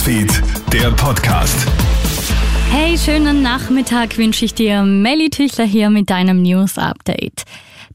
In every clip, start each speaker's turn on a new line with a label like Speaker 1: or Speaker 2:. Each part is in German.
Speaker 1: Newsfeed, der Podcast.
Speaker 2: Hey, schönen Nachmittag wünsche ich dir. Melly Tüchler hier mit deinem News Update.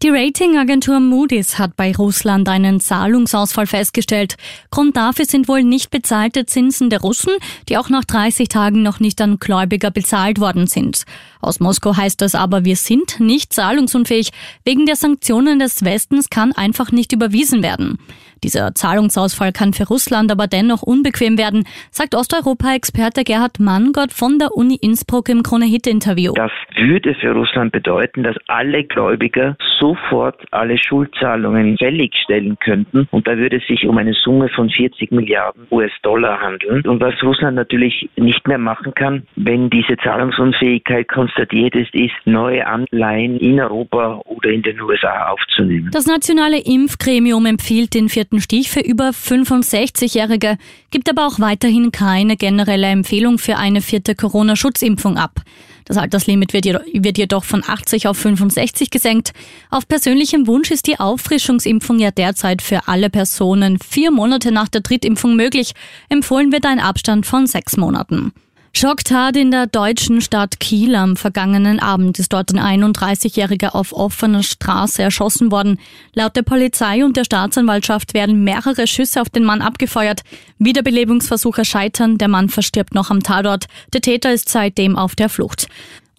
Speaker 2: Die Ratingagentur Moody's hat bei Russland einen Zahlungsausfall festgestellt. Grund dafür sind wohl nicht bezahlte Zinsen der Russen, die auch nach 30 Tagen noch nicht an Gläubiger bezahlt worden sind. Aus Moskau heißt das aber, wir sind nicht zahlungsunfähig. Wegen der Sanktionen des Westens kann einfach nicht überwiesen werden. Dieser Zahlungsausfall kann für Russland aber dennoch unbequem werden, sagt Osteuropa-Experte Gerhard Manngott von der Uni Innsbruck im Krone-Hit-Interview.
Speaker 3: Das würde für Russland bedeuten, dass alle Gläubiger sofort alle Schuldzahlungen fälligstellen könnten. Und da würde es sich um eine Summe von 40 Milliarden US-Dollar handeln. Und was Russland natürlich nicht mehr machen kann, wenn diese Zahlungsunfähigkeit konstatiert ist, ist, neue Anleihen in Europa oder in den USA aufzunehmen.
Speaker 2: Das nationale Impfgremium empfiehlt den vierten Stich für über 65-Jährige, gibt aber auch weiterhin keine generelle Empfehlung für eine vierte Corona-Schutzimpfung ab. Das Alterslimit wird jedoch von 80 auf 65 gesenkt. Auf persönlichem Wunsch ist die Auffrischungsimpfung ja derzeit für alle Personen vier Monate nach der Drittimpfung möglich. Empfohlen wird ein Abstand von sechs Monaten. Schocktat in der deutschen Stadt Kiel am vergangenen Abend ist dort ein 31-Jähriger auf offener Straße erschossen worden. Laut der Polizei und der Staatsanwaltschaft werden mehrere Schüsse auf den Mann abgefeuert. Wiederbelebungsversuche scheitern, der Mann verstirbt noch am Tatort. Der Täter ist seitdem auf der Flucht.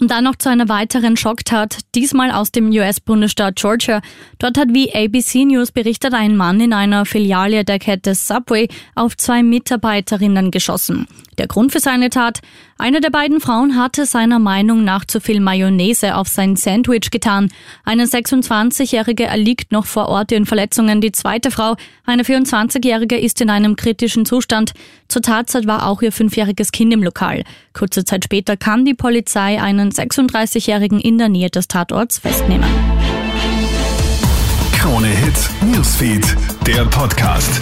Speaker 2: Und dann noch zu einer weiteren Schocktat, diesmal aus dem US-Bundesstaat Georgia. Dort hat wie ABC News berichtet ein Mann in einer Filiale der Kette Subway auf zwei Mitarbeiterinnen geschossen. Der Grund für seine Tat? Eine der beiden Frauen hatte seiner Meinung nach zu viel Mayonnaise auf sein Sandwich getan. Eine 26-Jährige erliegt noch vor Ort ihren Verletzungen. Die zweite Frau, eine 24-Jährige, ist in einem kritischen Zustand. Zur Tatzeit war auch ihr fünfjähriges Kind im Lokal. Kurze Zeit später kann die Polizei einen 36-Jährigen in der Nähe des Tatorts festnehmen.
Speaker 1: Krone Hits, Newsfeed, der Podcast.